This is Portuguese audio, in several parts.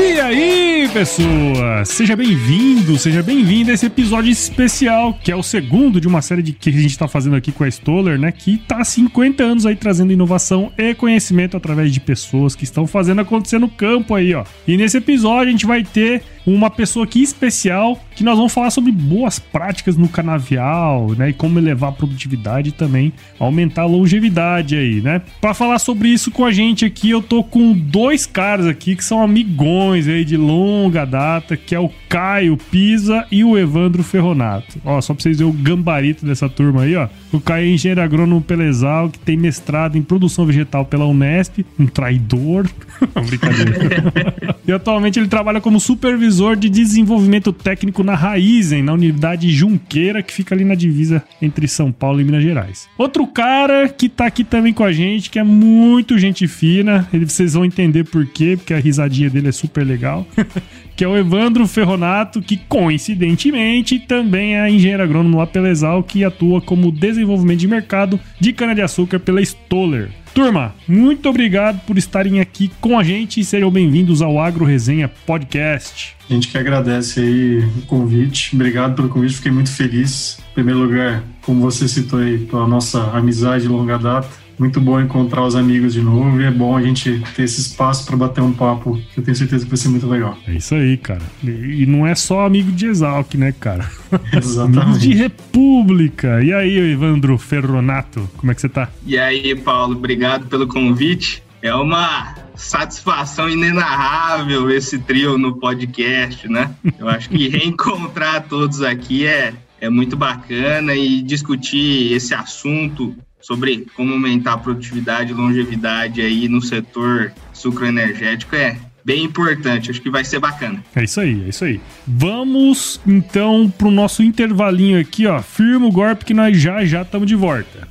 E aí, pessoas? Seja bem-vindo, seja bem-vindo a esse episódio especial, que é o segundo de uma série de que a gente está fazendo aqui com a Stoller, né? Que tá há 50 anos aí trazendo inovação e conhecimento através de pessoas que estão fazendo acontecer no campo aí, ó. E nesse episódio a gente vai ter uma pessoa aqui especial que nós vamos falar sobre boas práticas no canavial, né? E como elevar a produtividade e também aumentar a longevidade aí, né? Para falar sobre isso com a gente aqui, eu tô com dois caras aqui que são amigões aí de longa data, que é o Caio Pisa e o Evandro Ferronato. Ó, só pra vocês verem o gambarito dessa turma aí, ó. O Caio é engenheiro agrônomo Pelezal, que tem mestrado em produção vegetal pela Unesp, um traidor. Brincadeira. e atualmente ele trabalha como supervisor de desenvolvimento técnico na Raizen, na unidade Junqueira, que fica ali na divisa entre São Paulo e Minas Gerais. Outro cara que tá aqui também com a gente, que é muito gente fina, ele, vocês vão entender por quê, porque a risadinha dele é super legal. que é o Evandro Ferronato, que coincidentemente também é engenheiro agrônomo lá pela Exal, que atua como desenvolvimento de mercado de cana-de-açúcar pela Stoller. Turma, muito obrigado por estarem aqui com a gente e sejam bem-vindos ao Agro Resenha Podcast. A gente que agradece aí o convite. Obrigado pelo convite, fiquei muito feliz. Em primeiro lugar, como você citou aí, pela nossa amizade de longa data muito bom encontrar os amigos de novo e é bom a gente ter esse espaço para bater um papo que eu tenho certeza que vai ser muito legal. É isso aí, cara. E não é só amigo de Exalc, né, cara? Exatamente. Amigos de República. E aí, Evandro Ferronato, como é que você tá? E aí, Paulo, obrigado pelo convite. É uma satisfação inenarrável esse trio no podcast, né? Eu acho que reencontrar todos aqui é, é muito bacana e discutir esse assunto sobre como aumentar a produtividade e longevidade aí no setor sucroenergético é bem importante. Acho que vai ser bacana. É isso aí, é isso aí. Vamos então pro nosso intervalinho aqui, ó. Firma o golpe que nós já já estamos de volta.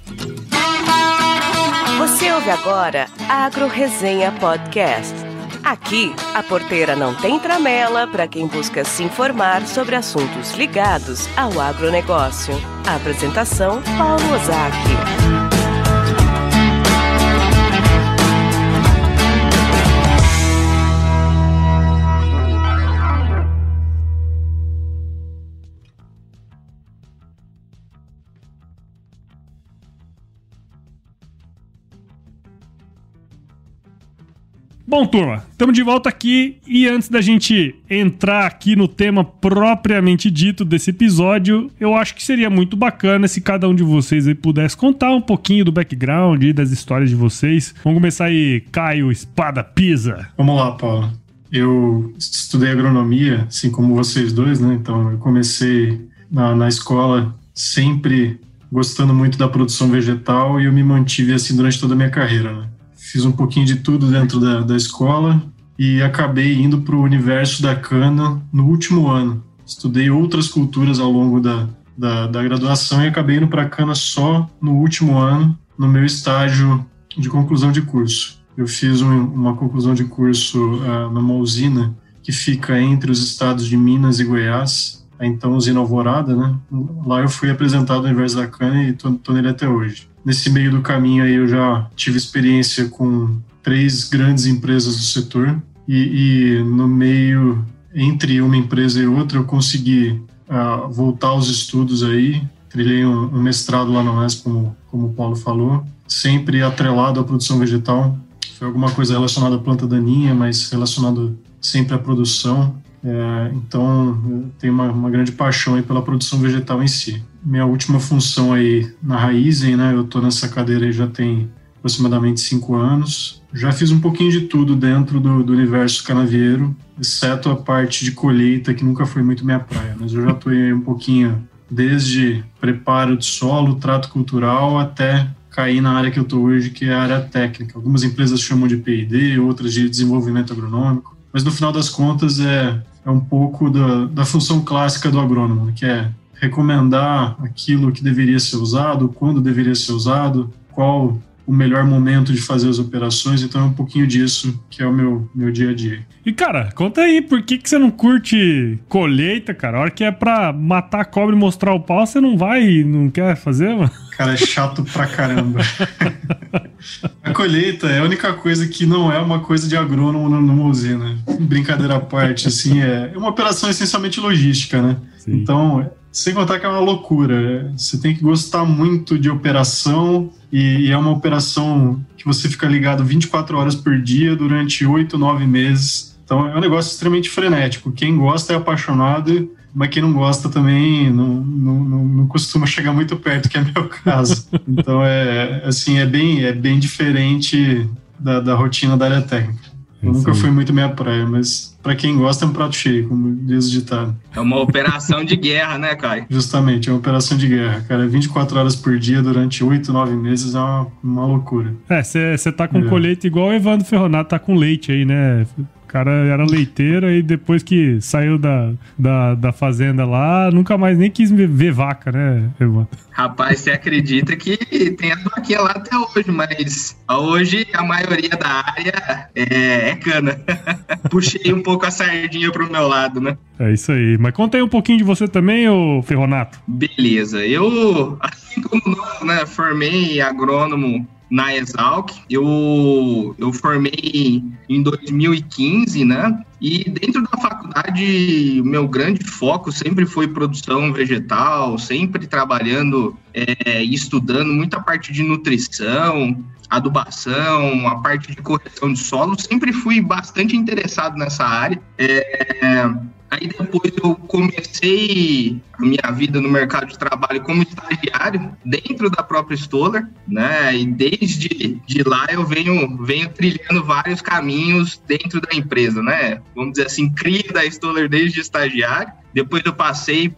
Você ouve agora Agro Resenha Podcast. Aqui, a porteira não tem tramela para quem busca se informar sobre assuntos ligados ao agronegócio. A apresentação, Paulo Ozaki. Bom, turma, estamos de volta aqui e antes da gente entrar aqui no tema propriamente dito desse episódio, eu acho que seria muito bacana se cada um de vocês aí pudesse contar um pouquinho do background e das histórias de vocês. Vamos começar aí, Caio Espada Pisa. Vamos lá, Paulo. Eu estudei agronomia, assim como vocês dois, né? Então eu comecei na, na escola sempre gostando muito da produção vegetal e eu me mantive assim durante toda a minha carreira, né? Fiz um pouquinho de tudo dentro da, da escola e acabei indo para o universo da cana no último ano. Estudei outras culturas ao longo da, da, da graduação e acabei indo para a cana só no último ano, no meu estágio de conclusão de curso. Eu fiz um, uma conclusão de curso uh, numa usina que fica entre os estados de Minas e Goiás, a então usina Alvorada, né? Lá eu fui apresentado no universo da cana e estou nele até hoje. Nesse meio do caminho aí eu já tive experiência com três grandes empresas do setor e, e no meio entre uma empresa e outra eu consegui uh, voltar aos estudos aí, trilhei um, um mestrado lá no Unesp, como, como o Paulo falou, sempre atrelado à produção vegetal. Foi alguma coisa relacionada à planta daninha, mas relacionado sempre à produção. É, então, tenho uma, uma, grande paixão aí pela produção vegetal em si. Minha última função aí na Raizen, né? Eu estou nessa cadeira aí já tem aproximadamente cinco anos. Já fiz um pouquinho de tudo dentro do, do universo canavieiro, exceto a parte de colheita, que nunca foi muito minha praia. Mas eu já estou aí um pouquinho desde preparo de solo, trato cultural, até cair na área que eu estou hoje, que é a área técnica. Algumas empresas chamam de P&D, outras de desenvolvimento agronômico mas no final das contas é, é um pouco da, da função clássica do agrônomo, que é recomendar aquilo que deveria ser usado, quando deveria ser usado, qual o melhor momento de fazer as operações, então é um pouquinho disso que é o meu, meu dia a dia. E cara, conta aí, por que, que você não curte colheita, cara? A hora que é pra matar a cobra e mostrar o pau, você não vai, não quer fazer, mano? Cara, é chato pra caramba. a colheita é a única coisa que não é uma coisa de agrônomo numa usina. Brincadeira à parte, assim, é, é uma operação essencialmente logística, né? Sim. Então, sem contar que é uma loucura. Você tem que gostar muito de operação e, é uma operação que você fica ligado 24 horas por dia durante 8, 9 meses. Então é um negócio extremamente frenético. Quem gosta é apaixonado, mas quem não gosta também não, não, não, não costuma chegar muito perto, que é meu caso. Então é assim, é bem, é bem diferente da, da rotina da área técnica. Eu nunca fui muito minha praia, mas para quem gosta é um prato cheio, como diz o ditado. É uma operação de guerra, né, Caio? Justamente, é uma operação de guerra, cara. 24 horas por dia durante 8, 9 meses é uma, uma loucura. É, você tá com é. colheita igual o Evandro Ferronato tá com leite aí, né? O cara era leiteiro e depois que saiu da, da, da fazenda lá, nunca mais nem quis ver vaca, né? Rapaz, você acredita que tem a vaquinha lá até hoje, mas hoje a maioria da área é, é cana. Puxei um pouco a sardinha pro meu lado, né? É isso aí. Mas conta aí um pouquinho de você também, ô Ferronato. Beleza. Eu, assim como nós, né, formei agrônomo na Exalc. Eu, eu formei em 2015, né? E dentro da faculdade, o meu grande foco sempre foi produção vegetal, sempre trabalhando é, e estudando muita parte de nutrição, adubação, a parte de correção de solo. Sempre fui bastante interessado nessa área. É, Aí depois eu comecei a minha vida no mercado de trabalho como estagiário dentro da própria Stoller, né? E desde de lá eu venho, venho trilhando vários caminhos dentro da empresa, né? Vamos dizer assim, cria da Stoller desde estagiário. Depois eu passei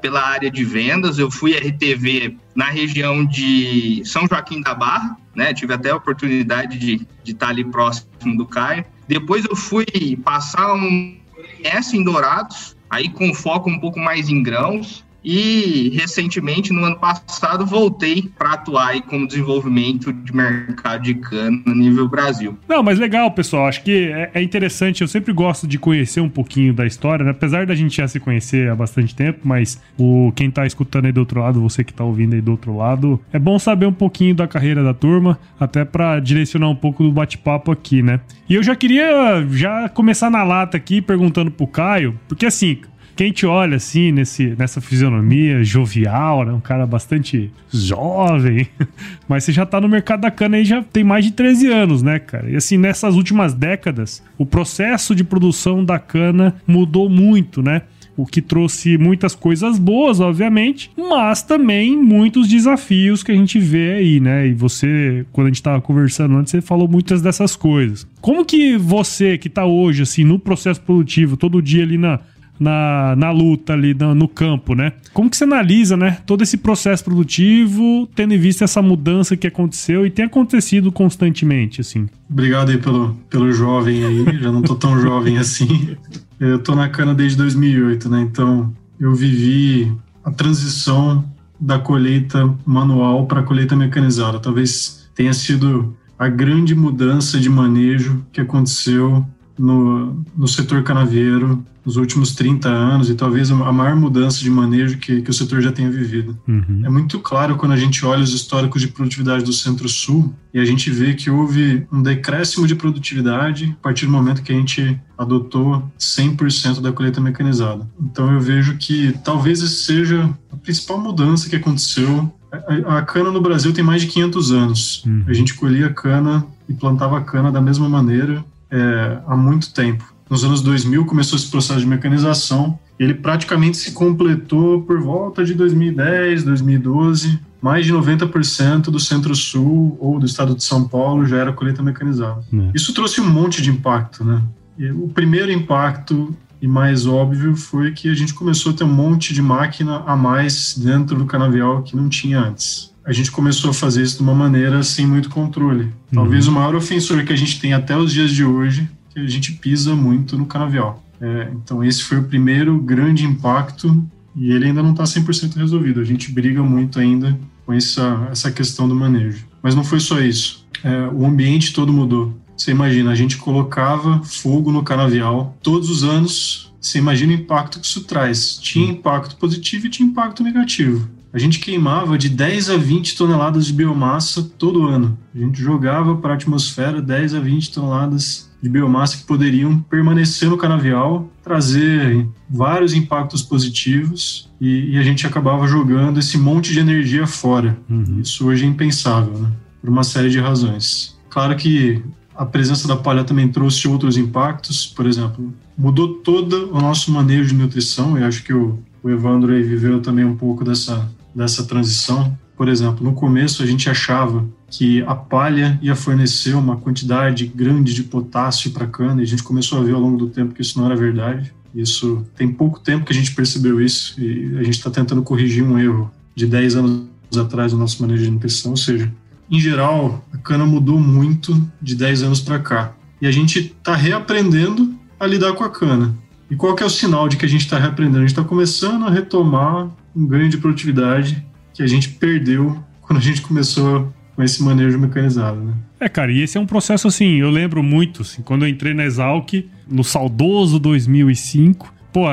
pela, área de vendas, eu fui RTV na região de São Joaquim da Barra, né? Tive até a oportunidade de, de estar ali próximo do Caio. Depois eu fui passar um conhece em Dourados, aí com foco um pouco mais em grãos. E recentemente, no ano passado, voltei para atuar aí como desenvolvimento de mercado de cana no nível Brasil. Não, mas legal, pessoal. Acho que é, é interessante. Eu sempre gosto de conhecer um pouquinho da história, né? apesar da gente já se conhecer há bastante tempo, mas o quem tá escutando aí do outro lado, você que tá ouvindo aí do outro lado, é bom saber um pouquinho da carreira da turma, até para direcionar um pouco do bate-papo aqui, né? E eu já queria já começar na lata aqui perguntando pro Caio, porque assim, quem te olha assim, nesse, nessa fisionomia jovial, né? Um cara bastante jovem. Mas você já tá no mercado da cana aí já tem mais de 13 anos, né, cara? E assim, nessas últimas décadas, o processo de produção da cana mudou muito, né? o que trouxe muitas coisas boas, obviamente, mas também muitos desafios que a gente vê aí, né? E você, quando a gente estava conversando antes, você falou muitas dessas coisas. Como que você, que está hoje, assim, no processo produtivo, todo dia ali na, na, na luta ali no, no, campo, né? Como que você analisa, né, todo esse processo produtivo, tendo em vista essa mudança que aconteceu e tem acontecido constantemente, assim? Obrigado aí pelo, pelo jovem aí, já não tô tão jovem assim. Eu tô na cana desde 2008, né? Então, eu vivi a transição da colheita manual para a colheita mecanizada. Talvez tenha sido a grande mudança de manejo que aconteceu no, no setor canavieiro nos últimos 30 anos e talvez a maior mudança de manejo que, que o setor já tenha vivido. Uhum. É muito claro quando a gente olha os históricos de produtividade do Centro-Sul e a gente vê que houve um decréscimo de produtividade a partir do momento que a gente adotou 100% da colheita mecanizada. Então eu vejo que talvez essa seja a principal mudança que aconteceu a, cana no Brasil tem mais de 500 anos. Uhum. A gente colhia cana e plantava cana da mesma maneira é, há muito tempo. Nos anos 2000 começou esse processo de mecanização. Ele praticamente se completou por volta de 2010, 2012. Mais de 90% do Centro-Sul ou do estado de São Paulo já era colheita mecanizada. É. Isso trouxe um monte de impacto, né? E o primeiro impacto e mais óbvio foi que a gente começou a ter um monte de máquina a mais dentro do canavial que não tinha antes. A gente começou a fazer isso de uma maneira sem muito controle. Talvez uhum. o maior ofensor que a gente tem até os dias de hoje que a gente pisa muito no canavial. É, então esse foi o primeiro grande impacto e ele ainda não está 100% resolvido. A gente briga muito ainda com essa, essa questão do manejo. Mas não foi só isso. É, o ambiente todo mudou. Você imagina, a gente colocava fogo no canavial todos os anos. Você imagina o impacto que isso traz. Tinha impacto positivo e tinha impacto negativo. A gente queimava de 10 a 20 toneladas de biomassa todo ano. A gente jogava para a atmosfera 10 a 20 toneladas de biomassa que poderiam permanecer no canavial, trazer vários impactos positivos e, e a gente acabava jogando esse monte de energia fora. Uhum. Isso hoje é impensável, né? por uma série de razões. Claro que a presença da palha também trouxe outros impactos, por exemplo, mudou todo o nosso manejo de nutrição, e acho que o, o Evandro aí viveu também um pouco dessa dessa transição. Por exemplo, no começo a gente achava que a palha ia fornecer uma quantidade grande de potássio para a cana e a gente começou a ver ao longo do tempo que isso não era verdade. Isso tem pouco tempo que a gente percebeu isso e a gente está tentando corrigir um erro de 10 anos atrás no nosso manejo de nutrição. Ou seja, em geral, a cana mudou muito de 10 anos para cá e a gente está reaprendendo a lidar com a cana. E qual que é o sinal de que a gente está reaprendendo? A gente está começando a retomar um ganho de produtividade que a gente perdeu quando a gente começou com esse manejo mecanizado, né? É, cara, e esse é um processo assim, eu lembro muito, assim, quando eu entrei na Exalc, no saudoso 2005, pô,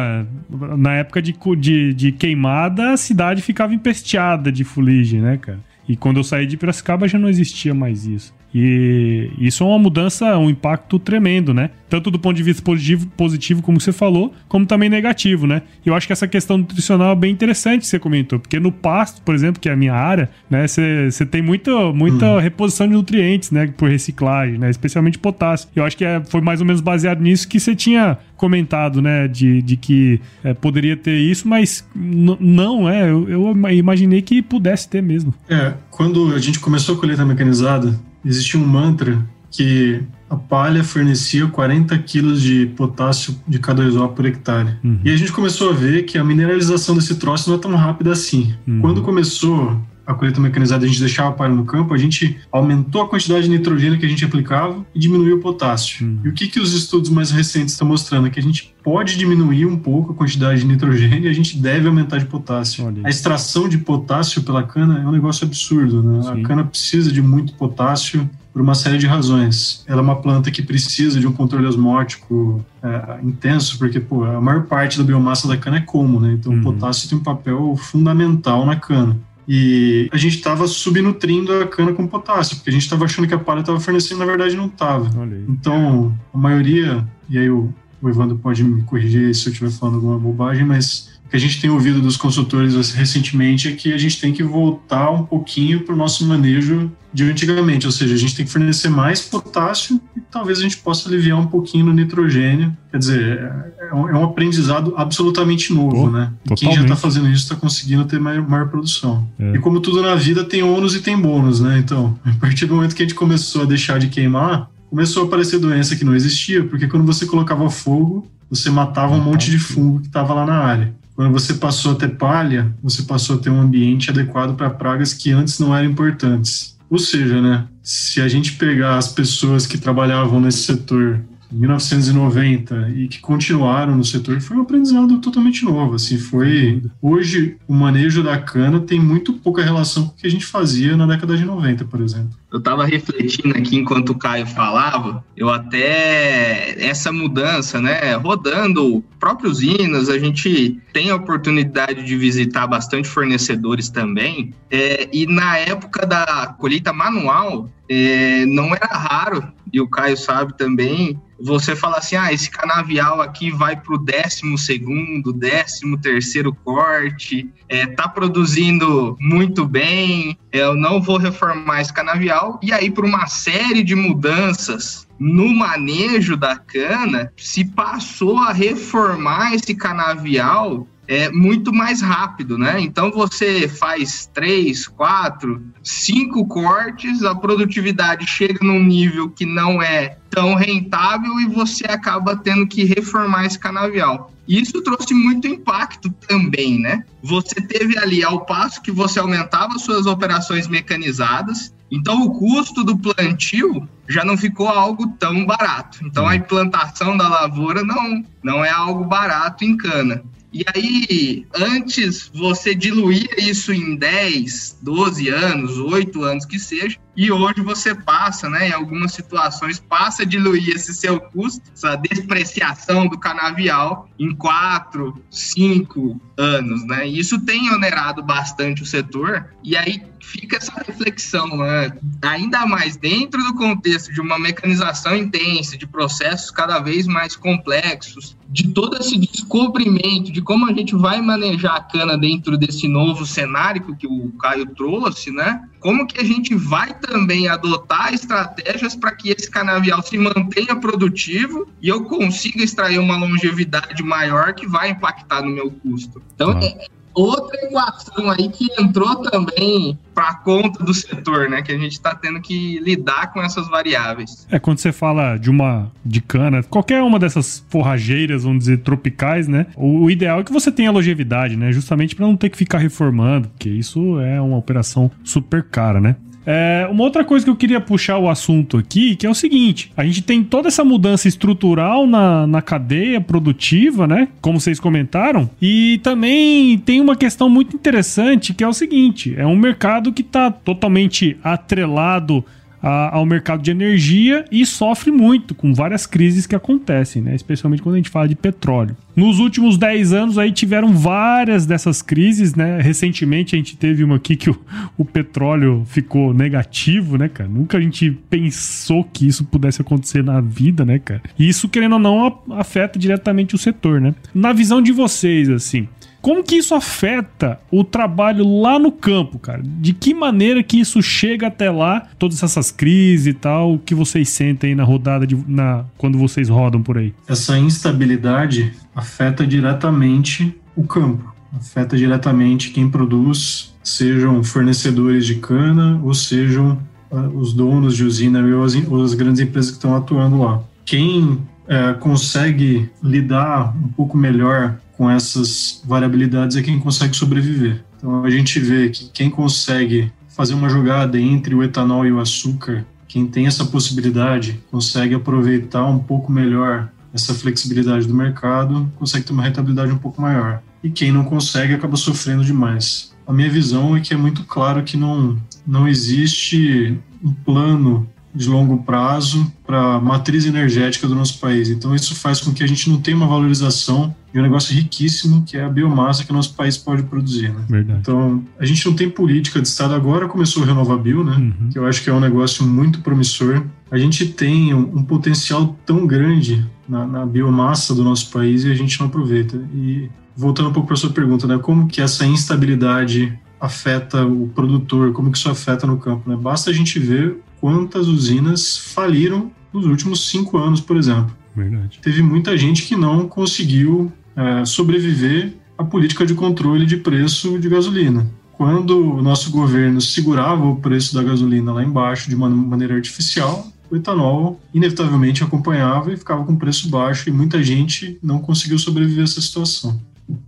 na época de, de, de queimada, a cidade ficava empesteada de fuligem, né, cara? E quando eu saí de Piracicaba já não existia mais isso. E isso é uma mudança, um impacto tremendo, né? Tanto do ponto de vista positivo, positivo como você falou, como também negativo, né? E eu acho que essa questão nutricional é bem interessante que você comentou, porque no pasto, por exemplo, que é a minha área, né, você, você tem muita, muita uhum. reposição de nutrientes, né, por reciclagem, né, especialmente potássio. Eu acho que é, foi mais ou menos baseado nisso que você tinha comentado, né, de, de que é, poderia ter isso, mas não, é, eu, eu imaginei que pudesse ter mesmo. É, quando a gente começou a colheita mecanizada, existia um mantra que a palha fornecia 40 quilos de potássio de K2O por hectare. Uhum. E a gente começou a ver que a mineralização desse troço não é tão rápida assim. Uhum. Quando começou a colheita mecanizada, a gente deixava palha no campo, a gente aumentou a quantidade de nitrogênio que a gente aplicava e diminuiu o potássio. Uhum. E o que, que os estudos mais recentes estão mostrando? É que a gente pode diminuir um pouco a quantidade de nitrogênio e a gente deve aumentar de potássio. A extração de potássio pela cana é um negócio absurdo. Né? A cana precisa de muito potássio por uma série de razões. Ela é uma planta que precisa de um controle osmótico é, intenso, porque pô, a maior parte da biomassa da cana é como, né? Então uhum. o potássio tem um papel fundamental na cana. E a gente estava subnutrindo a cana com potássio, porque a gente estava achando que a palha estava fornecendo, na verdade não estava. Então, a maioria, e aí o, o Evandro pode me corrigir se eu estiver falando alguma bobagem, mas que a gente tem ouvido dos consultores recentemente é que a gente tem que voltar um pouquinho para o nosso manejo de antigamente, ou seja, a gente tem que fornecer mais potássio e talvez a gente possa aliviar um pouquinho no nitrogênio. Quer dizer, é, é um, é aprendizado absolutamente novo, oh, né? E quem já está fazendo isso está conseguindo ter maior, maior produção. É. E como tudo na vida, tem ônus e tem bônus, né? Então, a partir do momento que a gente começou a deixar de queimar, começou a aparecer doença que não existia, porque quando você colocava fogo, você matava um monte de fungo que estava lá na área. Quando você passou a ter palha, você passou a ter um ambiente adequado para pragas que antes não eram importantes. Ou seja, né, se a gente pegar as pessoas que trabalhavam nesse setor 1990 e que continuaram no setor foi um aprendizado totalmente novo. Assim, foi hoje o manejo da cana tem muito pouca relação com o que a gente fazia na década de 90, por exemplo. Eu estava refletindo aqui enquanto o Caio falava, eu até essa mudança, né, rodando próprios hinos, a gente tem a oportunidade de visitar bastante fornecedores também. É, e na época da colheita manual, é, não era raro, e o Caio sabe também, você fala assim, ah, esse canavial aqui vai para o décimo segundo, décimo terceiro corte, é, tá produzindo muito bem, eu não vou reformar esse canavial, e aí por uma série de mudanças no manejo da cana, se passou a reformar esse canavial é muito mais rápido, né? Então você faz três, quatro, cinco cortes, a produtividade chega num nível que não é tão rentável e você acaba tendo que reformar esse canavial. Isso trouxe muito impacto também, né? Você teve ali, ao passo que você aumentava suas operações mecanizadas, então o custo do plantio já não ficou algo tão barato. Então a implantação da lavoura não, não é algo barato em cana. E aí, antes você diluía isso em 10, 12 anos, 8 anos que seja, e hoje você passa, né, em algumas situações, passa a diluir esse seu custo, essa despreciação do canavial em 4, 5 anos, né? Isso tem onerado bastante o setor, e aí fica essa reflexão, né? ainda mais dentro do contexto de uma mecanização intensa, de processos cada vez mais complexos, de todo esse descobrimento de como a gente vai manejar a cana dentro desse novo cenário que o Caio trouxe, né? Como que a gente vai também adotar estratégias para que esse canavial se mantenha produtivo e eu consiga extrair uma longevidade maior que vai impactar no meu custo. Então, ah. é, outra equação aí que entrou também para conta do setor, né? Que a gente está tendo que lidar com essas variáveis. É, quando você fala de uma de cana, qualquer uma dessas forrageiras, vamos dizer, tropicais, né? O, o ideal é que você tenha longevidade, né? Justamente para não ter que ficar reformando, porque isso é uma operação super cara, né? É, uma outra coisa que eu queria puxar o assunto aqui, que é o seguinte: a gente tem toda essa mudança estrutural na, na cadeia produtiva, né? Como vocês comentaram, e também tem uma questão muito interessante que é o seguinte: é um mercado que está totalmente atrelado a, ao mercado de energia e sofre muito com várias crises que acontecem, né? Especialmente quando a gente fala de petróleo. Nos últimos 10 anos aí tiveram várias dessas crises, né? Recentemente a gente teve uma aqui que o, o petróleo ficou negativo, né, cara? Nunca a gente pensou que isso pudesse acontecer na vida, né, cara? E isso, querendo ou não, afeta diretamente o setor, né? Na visão de vocês, assim, como que isso afeta o trabalho lá no campo, cara? De que maneira que isso chega até lá, todas essas crises e tal, que vocês sentem na rodada de, na, quando vocês rodam por aí? Essa instabilidade afeta diretamente o campo, afeta diretamente quem produz, sejam fornecedores de cana ou sejam uh, os donos de usina ou as, ou as grandes empresas que estão atuando lá. Quem uh, consegue lidar um pouco melhor com essas variabilidades é quem consegue sobreviver. Então a gente vê que quem consegue fazer uma jogada entre o etanol e o açúcar, quem tem essa possibilidade, consegue aproveitar um pouco melhor essa flexibilidade do mercado, consegue ter uma rentabilidade um pouco maior. E quem não consegue acaba sofrendo demais. A minha visão é que é muito claro que não, não existe um plano de longo prazo para a matriz energética do nosso país. Então, isso faz com que a gente não tenha uma valorização de um negócio riquíssimo, que é a biomassa que o nosso país pode produzir. Né? Verdade. Então, a gente não tem política de Estado. Agora começou o Renovabil, né? Uhum. que eu acho que é um negócio muito promissor. A gente tem um, um potencial tão grande na, na, biomassa do nosso país e a gente não aproveita. E voltando um pouco para a sua pergunta, né? como que essa instabilidade afeta o produtor, como que isso afeta no campo. Né? Basta a gente ver quantas usinas faliram nos últimos cinco anos, por exemplo. Verdade. Teve muita gente que não conseguiu é, sobreviver à política de controle de preço de gasolina. Quando o nosso governo segurava o preço da gasolina lá embaixo de uma maneira artificial, o etanol inevitavelmente acompanhava e ficava com preço baixo e muita gente não conseguiu sobreviver a essa situação.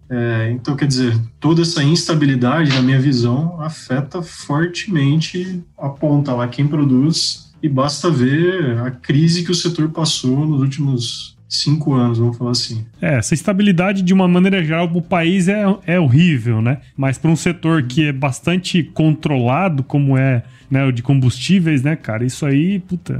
É, então, quer dizer, toda essa instabilidade, na minha visão, afeta fortemente a ponta lá, quem produz, e basta ver a crise que o setor passou nos últimos cinco anos, vamos falar assim. É, essa estabilidade, de uma maneira geral, para o país é, é horrível, né? Mas para um setor que é bastante controlado, como é né, o de combustíveis, né, cara, isso aí, puta,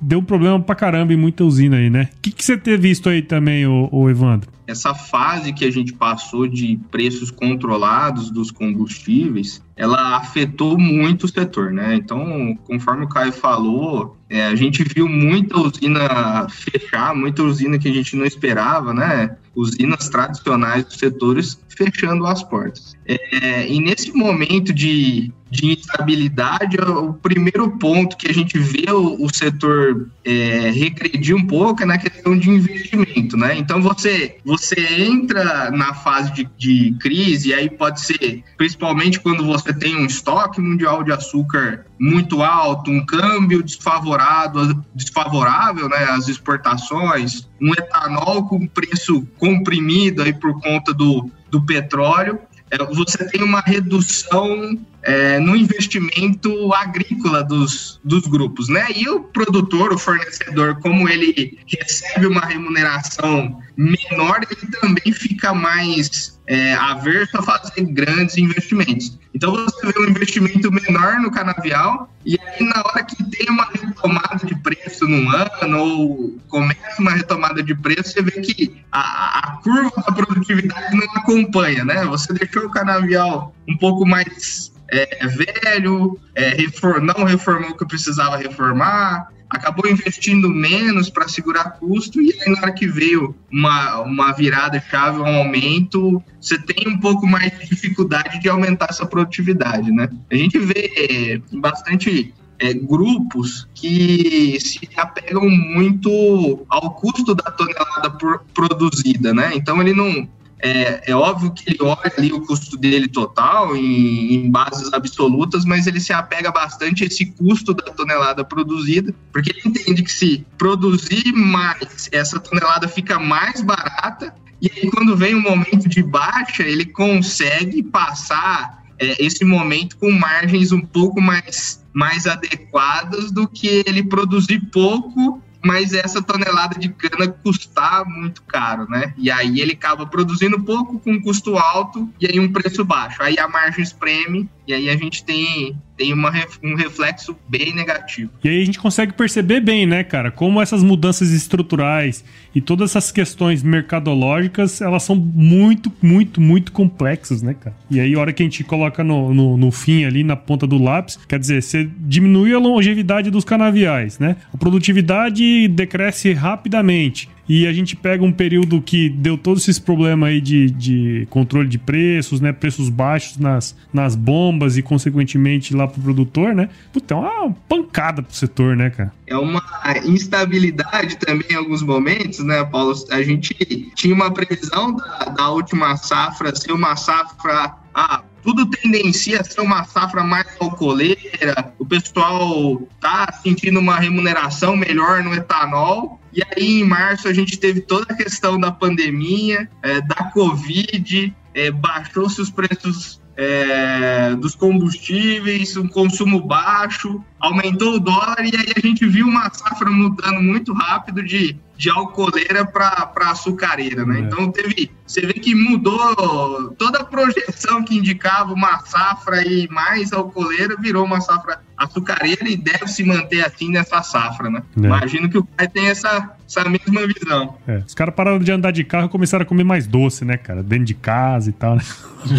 deu problema pra caramba em muita usina aí, né? O que, você ter visto aí também, ô, ô Evandro? Essa fase que a gente passou de preços controlados dos combustíveis, ela afetou muito o setor, né? Então, conforme o Caio falou, é, a gente viu muita usina fechar, muita usina que a gente não esperava, né? Usinas tradicionais dos setores fechando as portas. É, e nesse momento de, de instabilidade, o primeiro ponto que a gente vê o, o setor é, regredir um pouco é na questão de investimento, né? Então, você você entra na fase de, de crise, e aí pode ser, principalmente quando você tem um estoque mundial de açúcar muito alto, um câmbio desfavorável, desfavorável né, às exportações, um etanol com preço comprimido aí por conta do, do petróleo, é, você tem uma redução é, no investimento agrícola dos, dos grupos, né? E o produtor, o fornecedor, como ele recebe uma remuneração menor, ele também fica mais é, averso a fazer grandes investimentos. Então você vê um investimento menor no canavial e aí na hora que tem uma retomada de preço num ano ou começa uma retomada de preço, você vê que a, a curva da produtividade não acompanha, né? Você deixou o canavial um pouco mais é, velho, é, refor não reformou o que precisava reformar, acabou investindo menos para segurar custo e aí na hora que veio uma, uma virada chave, um aumento, você tem um pouco mais de dificuldade de aumentar essa produtividade, né? A gente vê é, bastante é, grupos que se apegam muito ao custo da tonelada por, produzida, né? Então ele não é, é, óbvio que ele olha ali o custo dele total em, em, bases absolutas, mas ele se apega bastante a esse custo da tonelada produzida, porque ele entende que se produzir mais, essa tonelada fica mais barata, e aí quando vem um momento de baixa, ele consegue passar é, esse momento com margens um pouco mais, mais adequadas do que ele produzir pouco mas essa tonelada de cana custar muito caro, né? E aí ele acaba produzindo pouco com custo alto e aí um preço baixo. Aí a margem espreme e aí a gente tem, tem uma, um reflexo bem negativo. E aí a gente consegue perceber bem, né, cara, como essas mudanças estruturais e todas essas questões mercadológicas, elas são muito, muito, muito complexas, né, cara? E aí a hora que a gente coloca no, no, no fim ali, na ponta do lápis, quer dizer, você diminui a longevidade dos canaviais, né? A produtividade decresce rapidamente e a gente pega um período que deu todos esses problemas aí de, de controle de preços, né? Preços baixos nas, nas bombas e, consequentemente, lá pro produtor, né? Puta, é uma pancada pro setor, né, cara? É uma instabilidade também em alguns momentos, né, Paulo? A gente tinha uma previsão da, da última safra ser uma safra. Ah, tudo tendencia a ser uma safra mais alcooleira, o pessoal tá sentindo uma remuneração melhor no etanol, e aí, em março, a gente teve toda a questão da pandemia, é, da Covid, é, baixou-se os preços é, dos combustíveis, um consumo baixo, aumentou o dólar e aí a gente viu uma safra mudando muito rápido de, de alcooleira para açucareira, né? É. Então teve, você vê que mudou toda a projeção que indicava uma safra e mais alcooleira virou uma safra açucareira e deve se manter assim nessa safra, né? É. Imagino que o pai tem essa, essa mesma visão. É. Os caras pararam de andar de carro e começaram a comer mais doce, né, cara? Dentro de casa e tal, né?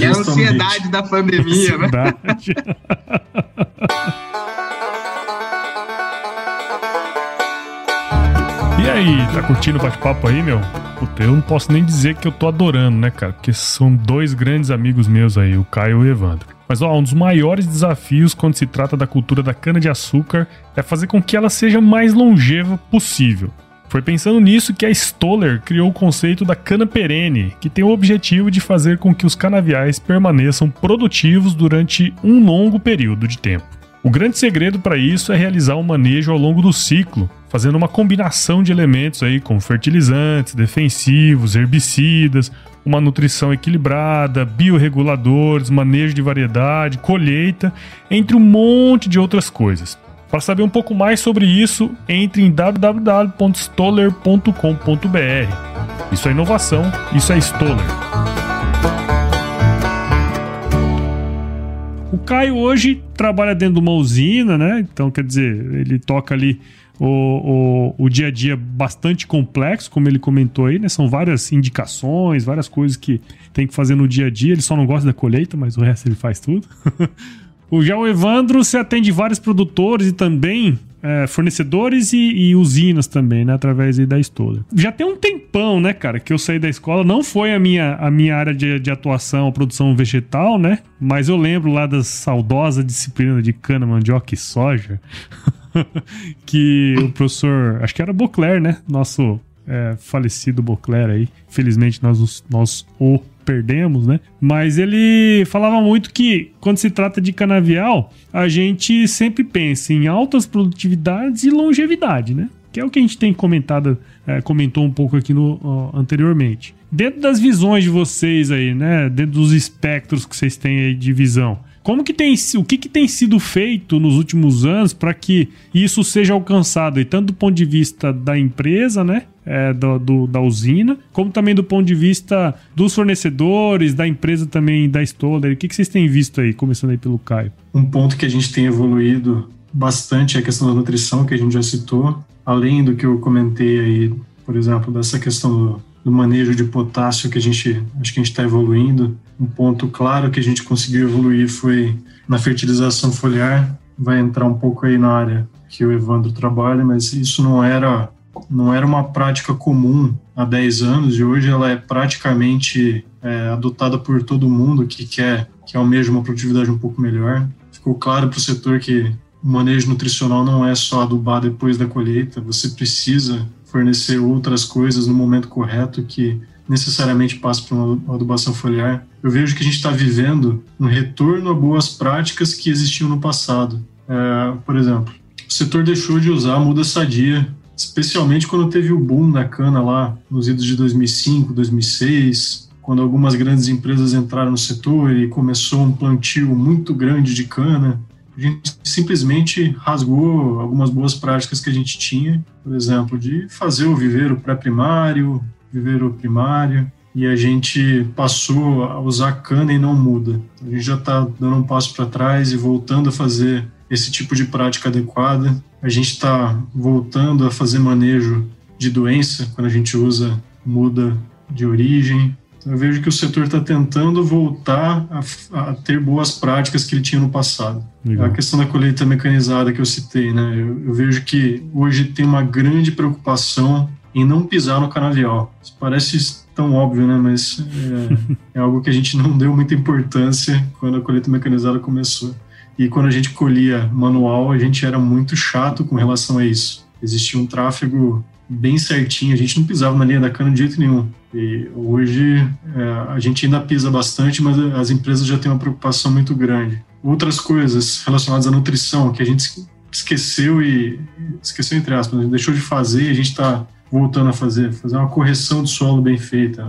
É a ansiedade da pandemia, né? ansiedade. né? E aí, tá curtindo o bate-papo aí, meu? Puta, eu não posso nem dizer que eu tô adorando, né, cara? Porque são dois grandes amigos meus aí, o Caio e o Evandro. Mas ó, um dos maiores desafios quando se trata da cultura da cana-de-açúcar é fazer com que ela seja mais longeva possível. Foi pensando nisso que a Stoller criou o conceito da cana perene, que tem o objetivo de fazer com que os canaviais permaneçam produtivos durante um longo período de tempo. O grande segredo para isso é realizar um manejo ao longo do ciclo, fazendo uma combinação de elementos aí como fertilizantes, defensivos, herbicidas, uma nutrição equilibrada, biorreguladores, manejo de variedade, colheita, entre um monte de outras coisas. Para saber um pouco mais sobre isso, entre em www.stoller.com.br. Isso é inovação, isso é Stoller. O Caio hoje trabalha dentro de uma usina, né? Então, quer dizer, ele toca ali o, o, o dia a dia bastante complexo, como ele comentou aí, né? São várias indicações, várias coisas que tem que fazer no dia a dia. Ele só não gosta da colheita, mas o resto ele faz tudo. o já o Evandro se atende vários produtores e também é, fornecedores e, e, usinas também, né? Através da Stoller. Já tem um tempão, né, cara, que eu saí da escola. Não foi a minha, a minha área de, de atuação, produção vegetal, né? Mas eu lembro lá da saudosa disciplina de cana, mandioca e soja. que o professor, acho que era Beauclair, né? Nosso é, falecido Beauclair aí. Felizmente nós, nós o perdemos, né? Mas ele falava muito que quando se trata de canavial, a gente sempre pensa em altas produtividades e longevidade, né? Que é o que a gente tem comentado, é, comentou um pouco aqui no, ó, anteriormente. Dentro das visões de vocês aí, né? Dentro dos espectros que vocês têm aí de visão, Como que tem, o que, que tem sido feito nos últimos anos para que isso seja alcançado, e tanto do ponto de vista da empresa, né? É, do, do, da usina, como também do ponto de vista dos fornecedores, da empresa também, da Stoller. O que, que vocês têm visto aí, começando aí pelo Caio? Um ponto que a gente tem evoluído bastante é a questão da nutrição, que a gente já citou, além do que eu comentei aí, por exemplo, dessa questão do, do manejo de potássio que a gente acho que a gente está evoluindo. Um ponto claro que a gente conseguiu evoluir foi na fertilização foliar. Vai entrar um pouco aí na área que o Evandro trabalha, mas isso não era não era uma prática comum há 10 anos e hoje ela é praticamente é, adotada por todo mundo que quer que almeja uma produtividade um pouco melhor. Ficou claro para o setor que o manejo nutricional não é só adubar depois da colheita, você precisa fornecer outras coisas no momento correto que necessariamente passa por uma adubação foliar. Eu vejo que a gente está vivendo um retorno a boas práticas que existiam no passado. É, por exemplo, o setor deixou de usar muda sadia, especialmente quando teve o boom da cana lá nos idos de 2005, 2006, quando algumas grandes empresas entraram no setor e começou um plantio muito grande de cana a gente simplesmente rasgou algumas boas práticas que a gente tinha, por exemplo, de fazer o viveiro pré-primário, viveiro primário, e a gente passou a usar cana e não muda. A gente já está dando um passo para trás e voltando a fazer esse tipo de prática adequada. A gente está voltando a fazer manejo de doença quando a gente usa muda de origem. Eu vejo que o setor está tentando voltar a, a, ter boas práticas que ele tinha no passado. Legal. A questão da colheita mecanizada que eu citei, né? Eu, eu, vejo que hoje tem uma grande preocupação em não pisar no canavial. Isso parece tão óbvio, né? Mas é, é algo que a gente não deu muita importância quando a colheita mecanizada começou. E quando a gente colhia manual, a gente era muito chato com relação a isso. Existia um tráfego bem certinho, a gente não pisava na linha da cana de jeito nenhum. E hoje é, a gente ainda pisa bastante, mas as empresas já têm uma preocupação muito grande. Outras coisas relacionadas à nutrição que a gente esqueceu e esqueceu entre aspas, né? deixou de fazer, a gente está voltando a fazer, fazer uma correção de solo bem feita.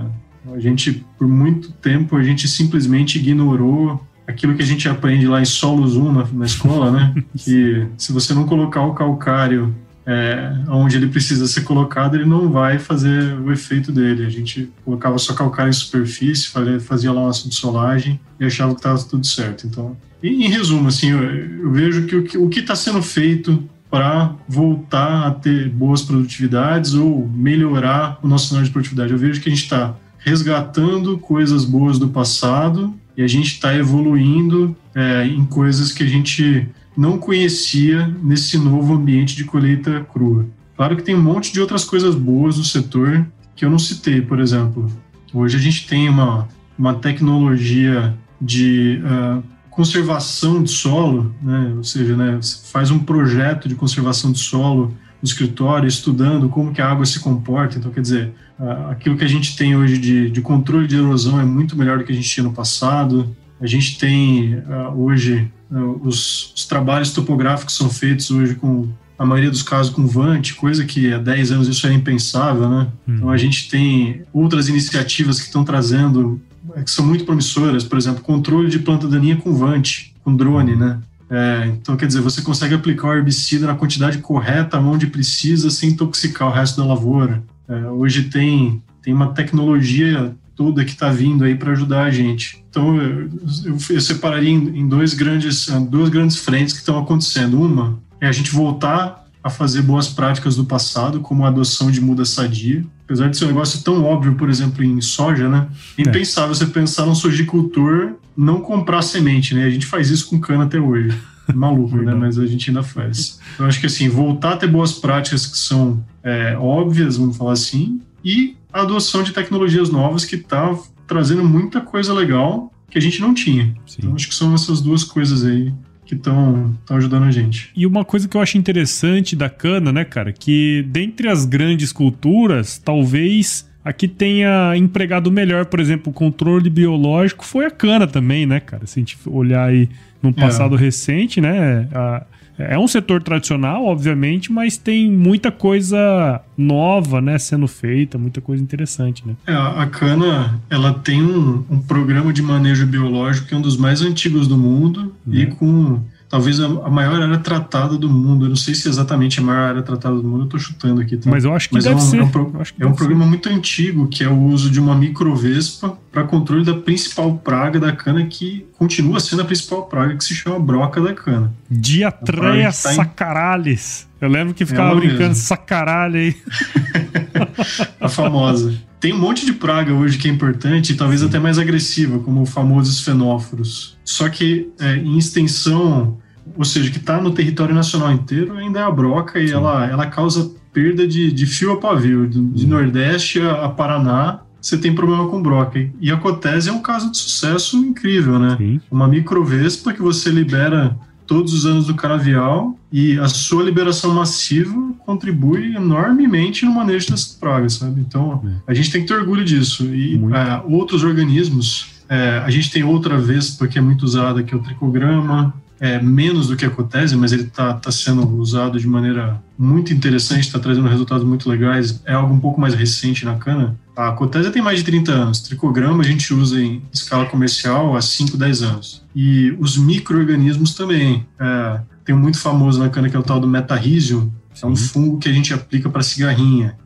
A gente por muito tempo a gente simplesmente ignorou aquilo que a gente aprende lá em solos 1 na, na escola, né? que se você não colocar o calcário é, onde ele precisa ser colocado, ele não vai fazer o efeito dele. A gente colocava só calcário em superfície, fazia lá uma subsolagem e achava que estava tudo certo. Então, em, resumo, assim, eu, eu vejo que o que está sendo feito para voltar a ter boas produtividades ou melhorar o nosso cenário de produtividade. Eu vejo que a gente está resgatando coisas boas do passado e a gente está evoluindo é, em coisas que a gente não conhecia nesse novo ambiente de colheita crua. Claro que tem um monte de outras coisas boas no setor que eu não citei, por exemplo. Hoje a gente tem uma, uma tecnologia de uh, conservação de solo, né? ou seja, né, faz um projeto de conservação de solo no escritório, estudando como que a água se comporta. Então, quer dizer, aquilo que a gente tem hoje de, de controle de erosão é muito melhor do que a gente tinha no passado. A gente tem hoje os, os, trabalhos topográficos são feitos hoje com a maioria dos casos com Vant, coisa que há 10 anos isso era impensável, né? Uhum. Então a gente tem outras iniciativas que estão trazendo que são muito promissoras, por exemplo, controle de planta daninha com Vant, com drone, né? É, então, quer dizer, você consegue aplicar o herbicida na quantidade correta, onde precisa, sem intoxicar o resto da lavoura. É, hoje tem, tem uma tecnologia toda que está vindo aí para ajudar a gente. Então, eu, eu separaria em, em, dois grandes, duas grandes frentes que estão acontecendo. Uma é a gente voltar a fazer boas práticas do passado, como a adoção de muda sadia. Apesar de ser um negócio tão óbvio, por exemplo, em soja, né? É impensável é. você pensar num sojicultor não comprar semente, né? A gente faz isso com cana até hoje. Maluco, né? Mas a gente ainda faz. Então, acho que assim, voltar a ter boas práticas que são é, óbvias, vamos falar assim, e a adoção de tecnologias novas que está trazendo muita coisa legal que a gente não tinha. Sim. Então acho que são essas duas coisas aí que estão ajudando a gente. E uma coisa que eu acho interessante da cana, né, cara, que dentre as grandes culturas, talvez a que tenha empregado melhor, por exemplo, o controle biológico foi a cana também, né, cara? Se a gente olhar aí num é. passado é. recente, né, a, É um setor tradicional, obviamente, mas tem muita coisa nova, né, sendo feita, muita coisa interessante, né? É, a cana, ela tem um, um programa de manejo biológico que é um dos mais antigos do mundo uhum. e com talvez a, maior área tratada do mundo. Eu não sei se é exatamente a maior área tratada do mundo, eu tô chutando aqui. Tá? Mas eu acho que Mas é deve é um, ser. É um, pro, é um programa ser. muito antigo, que é o uso de uma microvespa para controle da principal praga da cana, que continua sendo a principal praga, que se chama broca da cana. Diatreia tá sacaralis. Em... Eu lembro que ficava é brincando sacaralho aí. a famosa. Tem um monte de praga hoje que é importante e talvez Sim. até mais agressiva, como o famoso esfenóforos. Só que é, em extensão, ou seja, que está no território nacional inteiro, ainda é a broca e ela, ela causa perda de, de fio a pavio. De, de Nordeste a, a, Paraná, você tem problema com broca. E a cotese é um caso de sucesso incrível, né? Sim. Uma microvespa que você libera todos os anos do canavial e a sua liberação massiva contribui enormemente no manejo dessas pragas, sabe? Então, é. a gente tem que ter orgulho disso. E é, outros organismos, é, a gente tem outra vespa que é muito usada, que é o tricograma, é, menos do que a cotese, mas ele está tá sendo usado de maneira muito interessante, está trazendo resultados muito legais. É algo um pouco mais recente na cana. A cotese tem mais de 30 anos. Tricograma a gente usa em escala comercial há 5, 10 anos. E os micro-organismos também. É, tem um muito famoso na cana que é o tal do metarrhizium, é um fungo que a gente aplica para cigarrinha.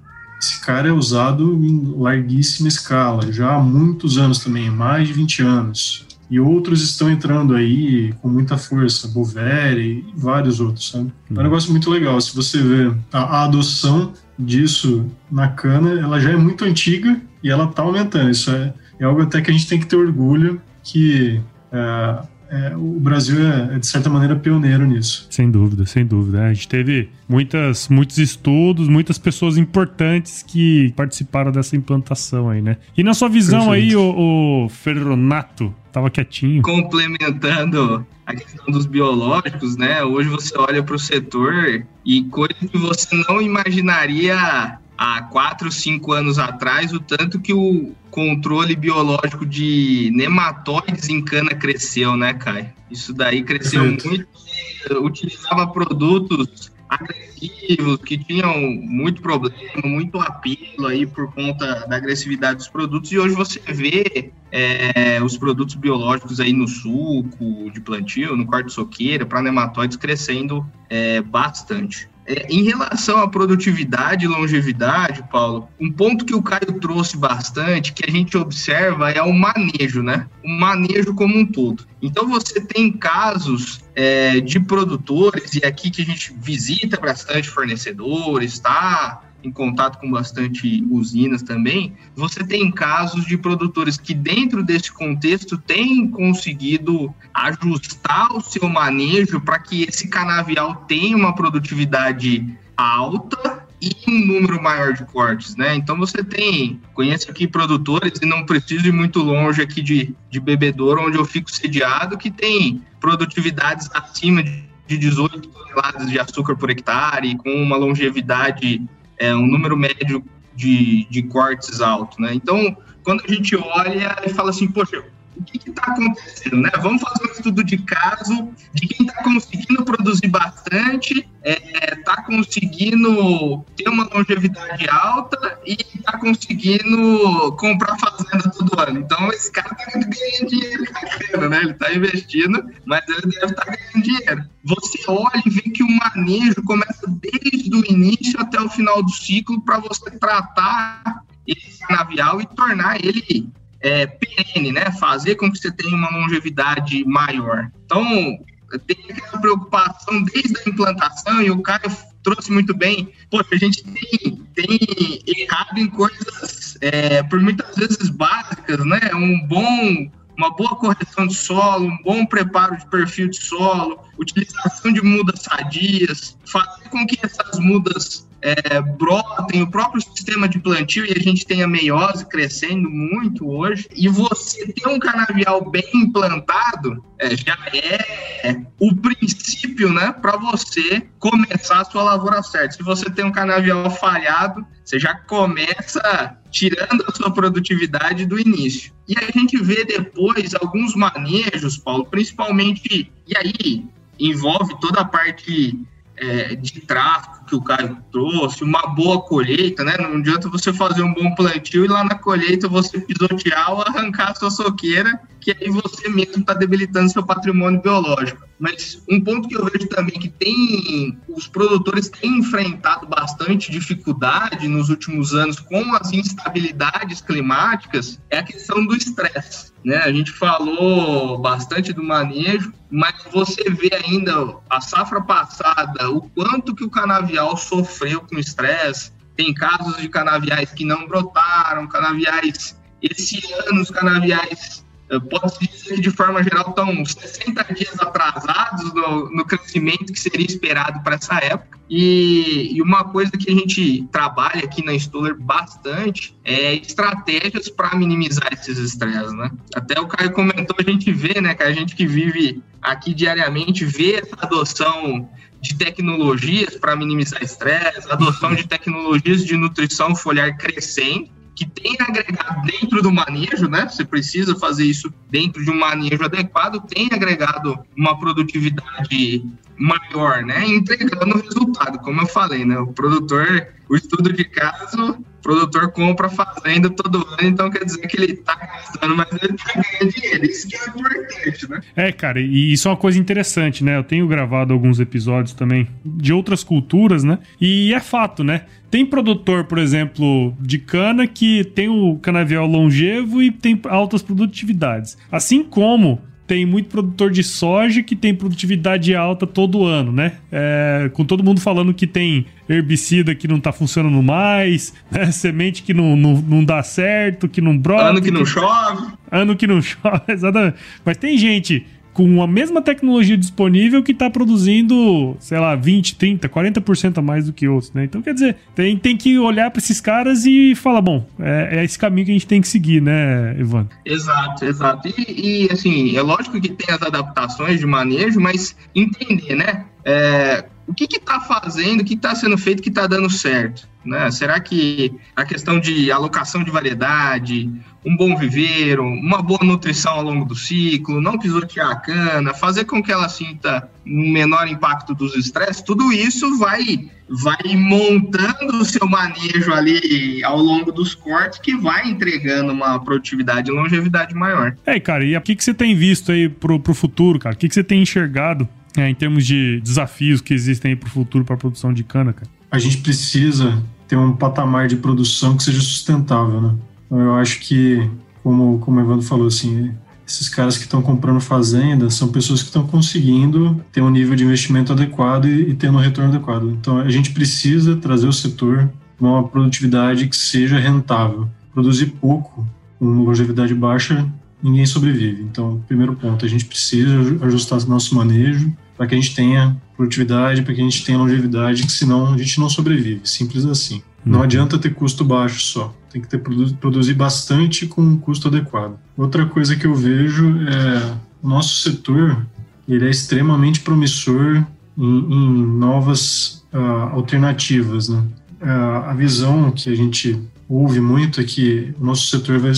Esse cara é usado em larguíssima escala, já há muitos anos também, mais de 20 anos e outros estão entrando aí com muita força, Boveri e vários outros, sabe? É um uhum. negócio muito legal. Se você vê a adoção disso na cana, ela já é muito antiga e ela está aumentando. Isso é, é, algo até que a gente tem que ter orgulho que é, é, o Brasil é, é, de certa maneira, pioneiro nisso. Sem dúvida, sem dúvida. A gente teve muitas, muitos estudos, muitas pessoas importantes que participaram dessa implantação aí, né? E na sua visão Perfeito. aí, o, o Ferronato, tava quietinho. Complementando a questão dos biológicos, né? Hoje você olha para o setor e coisas que você não imaginaria há quatro, cinco anos atrás, o tanto que o controle biológico de nematóides em cana cresceu, né, Kai? Isso daí cresceu Perfeito. muito. Utilizava produtos agressivos que tinham muito problema, muito apelo aí por conta da agressividade dos produtos e hoje você vê é, os produtos biológicos aí no suco de plantio, no quarto soqueira, para nematóides crescendo é, bastante. É, em relação à produtividade e longevidade, Paulo, um ponto que o Caio trouxe bastante, que a gente observa, é o manejo, né? O manejo como um todo. Então, você tem casos é, de produtores, e aqui que a gente visita bastante fornecedores, tá? Em contato com bastante usinas também, você tem casos de produtores que, dentro desse contexto, têm conseguido ajustar o seu manejo para que esse canavial tenha uma produtividade alta e um número maior de cortes, né? Então você tem, conheço aqui produtores e não preciso ir muito longe aqui de, de bebedouro, onde eu fico sediado, que tem produtividades acima de de 18 toneladas de açúcar por hectare, com uma longevidade é, um número médio de, de cortes alto, né? Então, quando a gente olha e fala assim, poxa, o que está acontecendo, né? Vamos fazer um estudo de caso de quem está conseguindo produzir bastante, está é, tá conseguindo ter uma longevidade alta e está conseguindo comprar fazenda todo ano. Então, esse cara está ganhando dinheiro bacana, né? Ele está investindo, mas ele deve estar tá ganhando dinheiro. Você olha e vê que o manejo começa desde o início até o final do ciclo para você tratar esse canavial e tornar ele é, perene, né? Fazer com que você tenha uma longevidade maior. Então, tem aquela preocupação desde a implantação, e o Caio trouxe muito bem. Poxa, a gente tem, tem errado em coisas, é, por muitas vezes básicas, né? Um bom uma boa correção de solo, um bom preparo de perfil de solo, utilização de mudas sadias, fazer com que essas mudas é, brotem, o próprio sistema de plantio, e a gente tem a meiose crescendo muito hoje, e você ter um canavial bem implantado é, já é o princípio né, para você começar a sua lavoura certa. Se você tem um canavial falhado, você já começa tirando a sua produtividade do início. E a gente vê depois alguns manejos, Paulo, principalmente, e aí envolve toda a parte é, de tráfego que o Caio trouxe, uma boa colheita, né? Não adianta você fazer um bom plantio e lá na colheita você pisotear ou arrancar a sua soqueira, que aí você mesmo está debilitando seu patrimônio biológico. Mas um ponto que eu vejo também que tem os produtores têm enfrentado bastante dificuldade nos últimos anos com as instabilidades climáticas é a questão do estresse. Né? A gente falou bastante do manejo, mas você vê ainda a safra passada, o quanto que o canavial sofreu com estresse. Tem casos de canaviais que não brotaram, canaviais esse ano os canaviais pode-se dizer que, de forma geral, estão 60 dias atrasados no, no crescimento que seria esperado para essa época. E, e, uma coisa que a gente trabalha aqui na Stoller bastante é estratégias para minimizar esses estresses, né? Até o Caio comentou, a gente vê, né, que a gente que vive aqui diariamente vê essa adoção de tecnologias para minimizar estresse, adoção de tecnologias de nutrição foliar crescendo que tem agregado dentro do manejo, né? Você precisa fazer isso dentro de um manejo adequado, tem agregado uma produtividade maior, né? Entregando o resultado, como eu falei, né? O produtor, o estudo de caso, o produtor compra fazenda todo ano, então quer dizer que ele tá gastando, mas ele tá ganhando dinheiro. Isso que é importante, né? É, cara, e isso é uma coisa interessante, né? Eu tenho gravado alguns episódios também de outras culturas, né? E é fato, né? Tem produtor, por exemplo, de cana que tem o canavial longevo e tem altas produtividades. Assim como tem muito produtor de soja que tem produtividade alta todo ano, né? É, com todo mundo falando que tem herbicida que não tá funcionando mais, né? semente que não, não, não dá certo, que não brota. Ano que não chove. Ano que não chove, exatamente. Mas tem gente com a mesma tecnologia disponível que está produzindo, sei lá, 20, 30, 40% a mais do que outros, né? Então, quer dizer, tem, tem que olhar para esses caras e falar, bom, é, é, esse caminho que a gente tem que seguir, né, Ivan? Exato, exato. E, e, assim, é lógico que tem as adaptações de manejo, mas entender, né? É, o que está fazendo, o que está sendo feito que está dando certo? Né? Será que a questão de alocação de variedade, um bom viveiro, uma boa nutrição ao longo do ciclo, não pisotear a cana, fazer com que ela sinta um menor impacto dos estresses, tudo isso vai, vai montando o seu manejo ali ao longo dos cortes que vai entregando uma produtividade e longevidade maior. É, cara, e o que, que você tem visto aí pro, pro futuro, cara? O que, que você tem enxergado é, em termos de desafios que existem aí para o futuro para a produção de cana, cara? A gente precisa ter um patamar de produção que seja sustentável, né? Então, eu acho que, como, como o Evandro falou, assim, esses caras que estão comprando fazenda são pessoas que estão conseguindo ter um nível de investimento adequado e, e tendo um retorno adequado. Então, a gente precisa trazer o setor uma produtividade que seja rentável. Produzir pouco, com longevidade baixa, ninguém sobrevive. Então, primeiro ponto, a gente precisa ajustar nosso manejo para que a gente tenha produtividade, para que a gente tenha longevidade, que senão a gente não sobrevive. Simples assim. Não uhum. adianta ter custo baixo só. Tem que ter produzir bastante com um custo adequado. Outra coisa que eu vejo é o nosso setor ele é extremamente promissor em, em novas uh, alternativas. Né? Uh, a visão que a gente ouve muito é que o nosso setor vai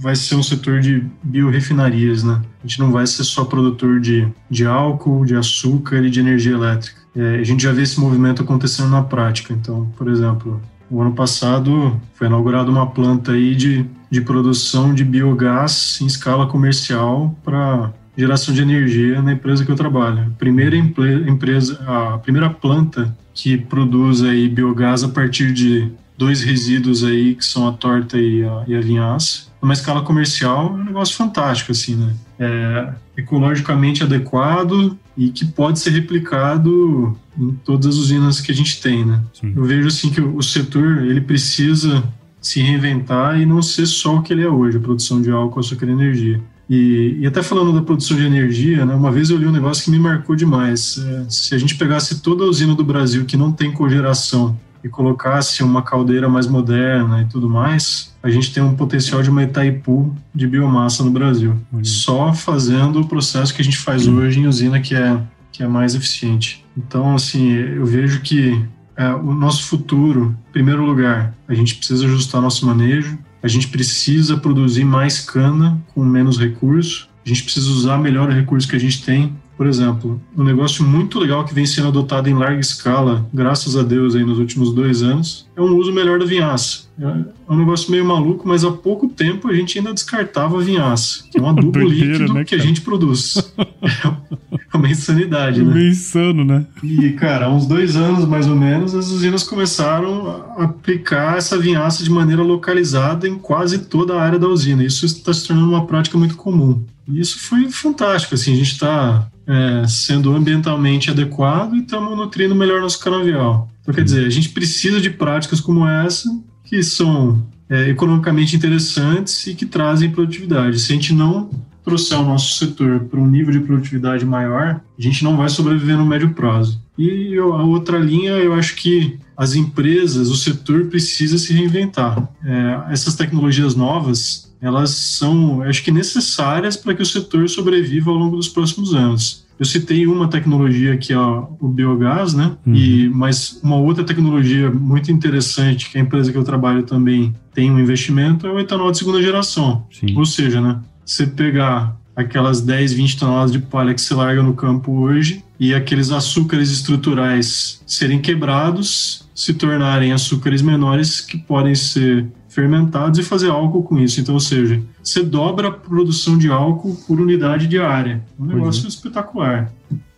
vai ser um setor de biorefinarias, né? A gente não vai ser só produtor de, de álcool, de açúcar e de energia elétrica. É, a gente já vê esse movimento acontecendo na prática. Então, por exemplo, o ano passado foi inaugurada uma planta aí de, de produção de biogás em escala comercial para geração de energia na empresa que eu trabalho. Primeira empresa, a primeira planta que produz aí biogás a partir de dois resíduos aí que são a torta e a, e a vinhaça numa escala comercial, é um negócio fantástico, assim, né? É ecologicamente adequado e que pode ser replicado em todas as usinas que a gente tem, né? Sim. Eu vejo, assim, que o setor, ele precisa se reinventar e não ser só o que ele é hoje, a produção de álcool, açúcar e energia. E, e, até falando da produção de energia, né, uma vez eu li um negócio que me marcou demais. É, se a gente pegasse toda a usina do Brasil que não tem cogeração e colocasse uma caldeira mais moderna e tudo mais, a gente tem um potencial de uma Itaipu de biomassa no Brasil. Uhum. Só fazendo o processo que a gente faz uhum. hoje em usina que é, que é mais eficiente. Então, assim, eu vejo que é, o nosso futuro, em primeiro lugar, a gente precisa ajustar nosso manejo, a gente precisa produzir mais cana com menos recurso, a gente precisa usar melhor o recurso que a gente tem por exemplo, um negócio muito legal que vem sendo adotado em larga escala, graças a Deus, aí nos últimos dois anos, é um uso melhor da vinhaça. É um negócio meio maluco, mas há pouco tempo a gente ainda descartava a vinhaça, que é um adubo Doideira, líquido né, que a gente produz. é uma insanidade, né? Meio insano, né? E, cara, há uns dois anos mais ou menos, as usinas começaram a aplicar essa vinhaça de maneira localizada em quase toda a área da usina. Isso está se tornando uma prática muito comum. E isso foi fantástico, assim, a gente está é, sendo ambientalmente adequado e estamos nutrindo melhor nosso canavial. Então, quer dizer, a gente precisa de práticas como essa, que são é, economicamente interessantes e que trazem produtividade. Se a gente não trouxer o nosso setor para um nível de produtividade maior, a gente não vai sobreviver no médio prazo. E a outra linha, eu acho que as empresas, o setor precisa se reinventar. É, essas tecnologias novas, elas são, acho que, necessárias para que o setor sobreviva ao longo dos próximos anos. Eu citei uma tecnologia que é o biogás, né? Uhum. E, mas uma outra tecnologia muito interessante que a empresa que eu trabalho também tem um investimento é o etanol de segunda geração. Sim. Ou seja, né? Você pegar aquelas 10, 20 toneladas de palha que você larga no campo hoje e aqueles açúcares estruturais serem quebrados, se tornarem açúcares menores que podem ser fermentados e fazer álcool com isso. Então, ou seja, você dobra a produção de álcool por unidade diária. Um negócio é. espetacular.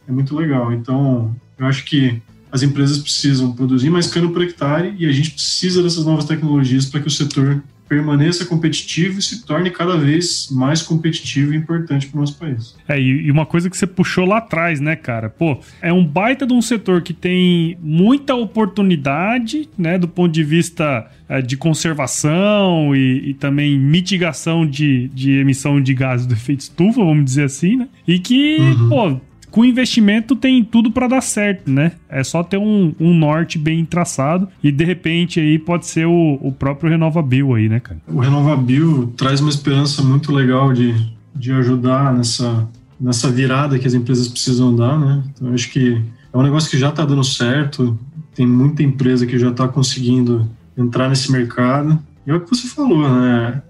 É muito legal. Então, eu acho que as empresas precisam produzir mais cano por hectare e a gente precisa dessas novas tecnologias para que o setor permaneça competitivo e se torne cada vez mais competitivo e importante para o nosso país. É, e uma coisa que você puxou lá atrás, né, cara? Pô, é um baita de um setor que tem muita oportunidade, né, do ponto de vista é, de conservação e, e, também mitigação de, de emissão de gases do efeito estufa, vamos dizer assim, né? E que, uhum. pô, com investimento tem tudo para dar certo, né? É só ter um, um, norte bem traçado e de repente aí pode ser o, o próprio RenovaBio aí, né, cara? O RenovaBio traz uma esperança muito legal de, de ajudar nessa, nessa virada que as empresas precisam dar, né? Então acho que é um negócio que já está dando certo, tem muita empresa que já está conseguindo entrar nesse mercado. E é o que você falou, né?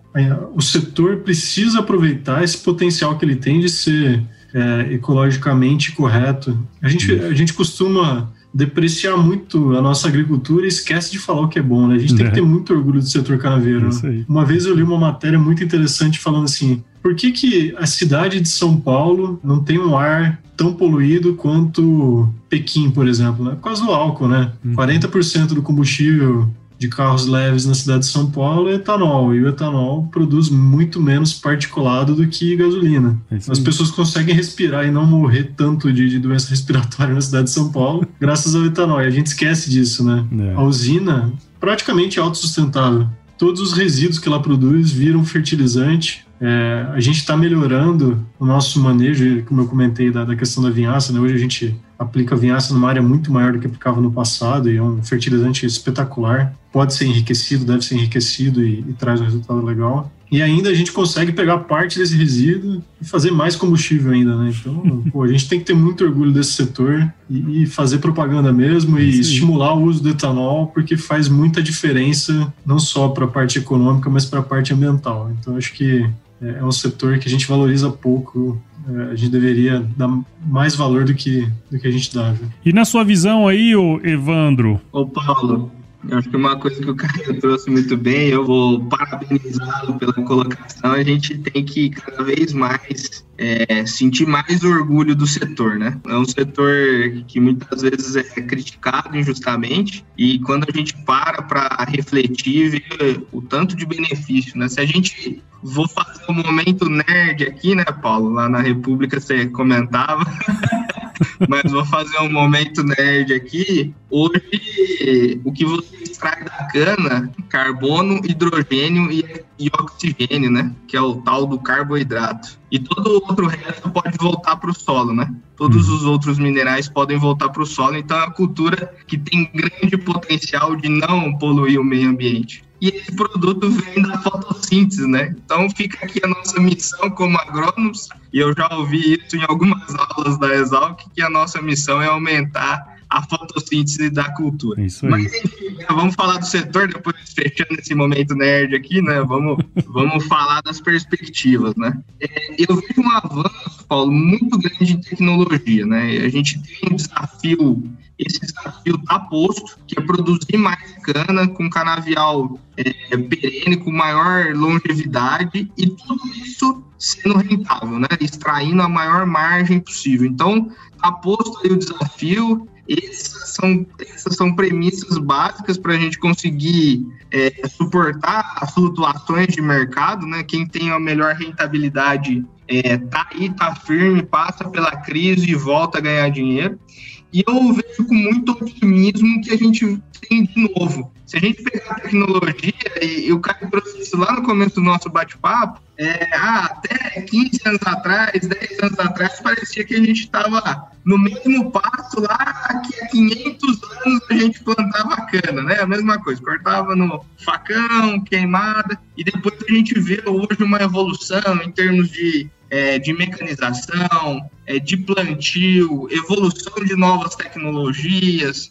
O setor precisa aproveitar esse potencial que ele tem de ser é, ecologicamente correto. A gente, a gente costuma depreciar muito a nossa agricultura e esquece de falar o que é bom, né? A gente é. tem que ter muito orgulho do setor canaveiro. Né? Uma vez eu li uma matéria muito interessante falando assim: por que, que a cidade de São Paulo não tem um ar tão poluído quanto Pequim, por exemplo? Né? Por causa do álcool, né? Uhum. 40% do combustível de carros leves na cidade de São Paulo é etanol, e o etanol produz muito menos particulado do que gasolina. É As pessoas conseguem respirar e não morrer tanto de, de, doença respiratória na cidade de São Paulo graças ao etanol, e a gente esquece disso, né? É. A usina praticamente é autossustentável. Todos os resíduos que ela produz viram fertilizante, é, a gente está melhorando o nosso manejo, como eu comentei, da, da questão da vinhaça. Né? Hoje a gente aplica vinhaça numa área muito maior do que aplicava no passado e é um fertilizante espetacular. Pode ser enriquecido, deve ser enriquecido e, e traz um resultado legal. E ainda a gente consegue pegar parte desse resíduo e fazer mais combustível ainda, né? Então, pô, a gente tem que ter muito orgulho desse setor e, e fazer propaganda mesmo e Sim. estimular o uso do etanol, porque faz muita diferença não só para a parte econômica, mas para a parte ambiental. Então, acho que é, é um setor que a gente valoriza pouco. É, a gente deveria dar mais valor do que, do que a gente dá. Viu? E na sua visão aí, Evandro? Ô Paulo, eu acho que uma coisa que o Caio trouxe muito bem, eu vou parabenizá-lo pela colocação. A gente tem que cada vez mais é, sentir mais orgulho do setor, né? É um setor que muitas vezes é criticado injustamente e quando a gente para para refletir, vê o tanto de benefício, né? Se a gente vou fazer um momento nerd aqui, né, Paulo? Lá na República você comentava. mas vou fazer um momento nerd aqui. Hoje, o que você extrai da cana, carbono, hidrogênio e, e oxigênio, né? Que é o tal do carboidrato. E todo o outro resto pode voltar para o solo, né? Todos hum. os outros minerais podem voltar para o solo. Então, é uma cultura que tem grande potencial de não poluir o meio ambiente e esse produto vem da fotossíntese, né? Então fica aqui a nossa missão como agrônomos, e eu já ouvi isso em algumas aulas da Exalc, que a nossa missão é aumentar a fotossíntese da cultura. Isso aí. Mas enfim, vamos falar do setor, depois fechando esse momento nerd aqui, né? Vamos, vamos falar das perspectivas, né? É, eu vejo um avanço, Paulo, muito grande em tecnologia, né? A gente tem um desafio esse desafio está posto, que é produzir mais cana com canavial é, perene, com maior longevidade, e tudo isso sendo rentável, né? Extraindo a maior margem possível. Então, está posto aí o desafio, essas são, essas são premissas básicas para a gente conseguir é, suportar as flutuações de mercado, né? Quem tem a melhor rentabilidade é, tá aí, tá firme, passa pela crise e volta a ganhar dinheiro. E eu vejo com muito otimismo que a gente tem de novo. Se a gente pegar a tecnologia, e, e o Caio trouxe isso lá no começo do nosso bate-papo, é, ah, até 15 anos atrás, 10 anos atrás, parecia que a gente estava no mesmo passo lá que há 500 anos a gente plantava cana, né? A mesma coisa, cortava no facão, queimada, e depois a gente vê hoje uma evolução em termos de é, de mecanização, é, de plantio, evolução de novas tecnologias,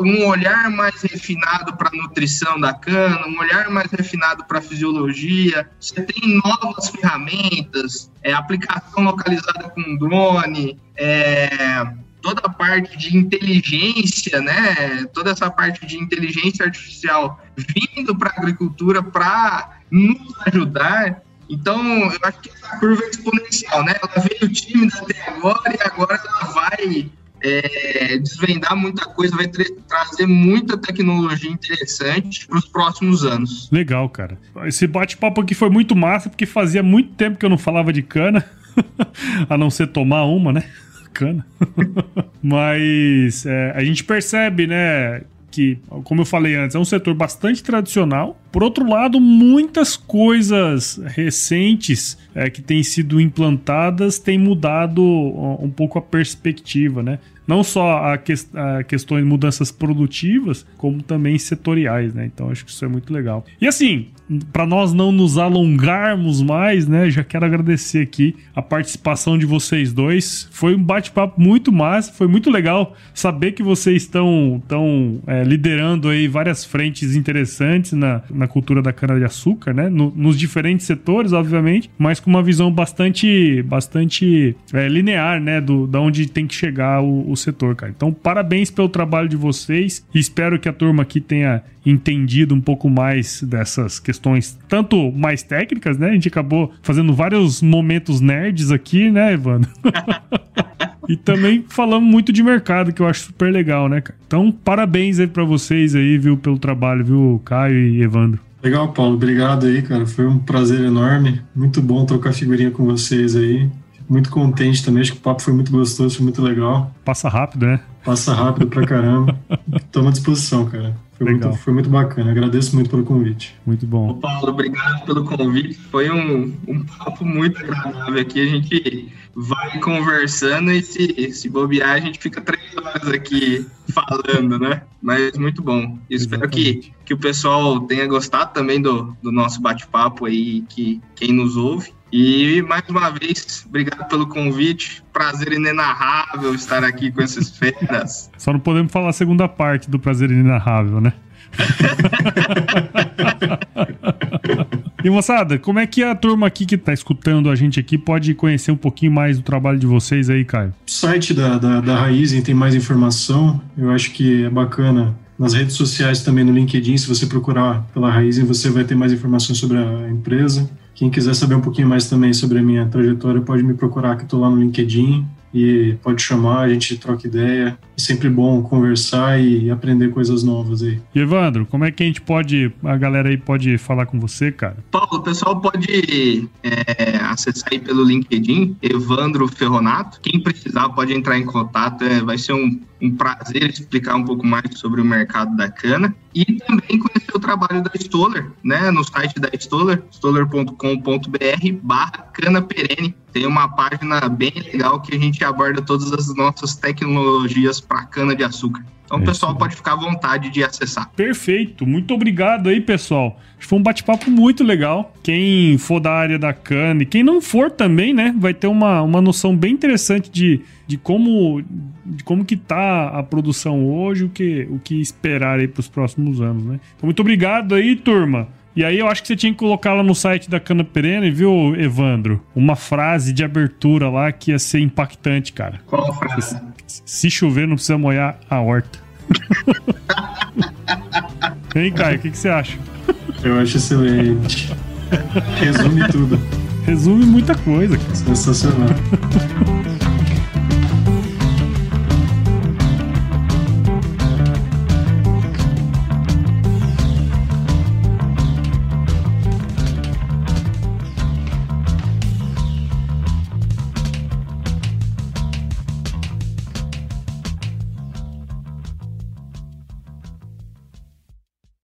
um olhar mais refinado para a nutrição da cana, um olhar mais refinado para a fisiologia. Você tem novas ferramentas, é, aplicação localizada com drone, é, toda a parte de inteligência, né? Toda essa parte de inteligência artificial vindo para a agricultura para nos ajudar. Então, eu acho que essa curva é exponencial, né? Ela veio tímida até agora e agora ela vai é, desvendar muita coisa, vai tra trazer muita tecnologia interessante para os próximos anos. Legal, cara. Esse bate-papo aqui foi muito massa, porque fazia muito tempo que eu não falava de cana, a não ser tomar uma, né? Cana. Mas é, a gente percebe, né, que, como eu falei antes, é um setor bastante tradicional. Por outro lado, muitas coisas recentes é, que têm sido implantadas têm mudado um pouco a perspectiva, né? Não só a, que, a questões mudanças produtivas, como também setoriais, né? Então acho que isso é muito legal. E assim, para nós não nos alongarmos mais, né? Já quero agradecer aqui a participação de vocês dois. Foi um bate-papo muito massa, foi muito legal saber que vocês estão, estão é, liderando aí várias frentes interessantes na, na cultura da cana-de-açúcar, né? No, nos diferentes setores, obviamente, mas com uma visão bastante, bastante é, linear, né? Do, da onde tem que chegar o, o setor, cara. Então, parabéns pelo trabalho de vocês e espero que a turma aqui tenha entendido um pouco mais dessas questões, tanto mais técnicas, né? A gente acabou fazendo vários momentos nerds aqui, né, Evandro? e também falamos muito de mercado, que eu acho super legal, né, cara? Então, parabéns aí para vocês aí, viu, pelo trabalho, viu, Caio e Evandro. Legal, Paulo. Obrigado aí, cara. Foi um prazer enorme. Muito bom trocar figurinha com vocês aí muito contente também. Acho que o papo foi muito gostoso, foi muito legal. Passa rápido, né? Passa rápido pra caramba. Estou à disposição, cara. Foi muito, foi muito, bacana. Agradeço muito pelo convite. Muito bom. Ô Paulo, obrigado pelo convite. Foi um, um papo muito agradável aqui. A gente vai conversando e se, se bobear, a gente fica três horas aqui falando, né? Mas muito bom. Espero que, que o pessoal tenha gostado também do, do nosso bate-papo aí, que quem nos ouve. E mais uma vez, obrigado pelo convite. Prazer inenarrável estar aqui com esses feras. Só não podemos falar a segunda parte do prazer inenarrável, né? e moçada, como é que a turma aqui que tá escutando a gente aqui pode conhecer um pouquinho mais do trabalho de vocês aí, Caio? O site da, da, da Raizen tem mais informação. Eu acho que é bacana nas redes sociais também no LinkedIn, se você procurar pela Raizen, você vai ter mais informações sobre a empresa. Quem quiser saber um pouquinho mais também sobre a minha trajetória, pode me procurar, que estou lá no LinkedIn e pode chamar, a gente troca ideia. Sempre bom conversar e aprender coisas novas aí. E Evandro, como é que a gente pode, a galera aí pode falar com você, cara? Paulo, o pessoal pode é, acessar aí pelo LinkedIn, Evandro Ferronato. Quem precisar pode entrar em contato, é, vai ser um, um prazer explicar um pouco mais sobre o mercado da cana e também conhecer o trabalho da Stoller, né, no site da Stoller, stoller.com.br barra cana perene. Tem uma página bem legal que a gente aborda todas as nossas tecnologias para cana-de-açúcar. Então o É pessoal isso aí. pode ficar à vontade de acessar. Perfeito, muito obrigado aí, pessoal. Acho que foi um bate-papo muito legal. Quem for da área da cana e quem não for também, né, vai ter uma, uma noção bem interessante de, de como de como que tá a produção hoje, o que, o que esperar aí pros próximos anos, né? Então, muito obrigado aí, turma. E aí eu acho que você tinha que colocar lá no site da Cana Perene, viu, Evandro? Uma frase de abertura lá que ia ser impactante, cara. Qual a frase? Se chover, não precisa molhar a horta. Hein, Caio, o que, que você acha? Eu acho excelente. Resume tudo. Resume muita coisa. Sensacional.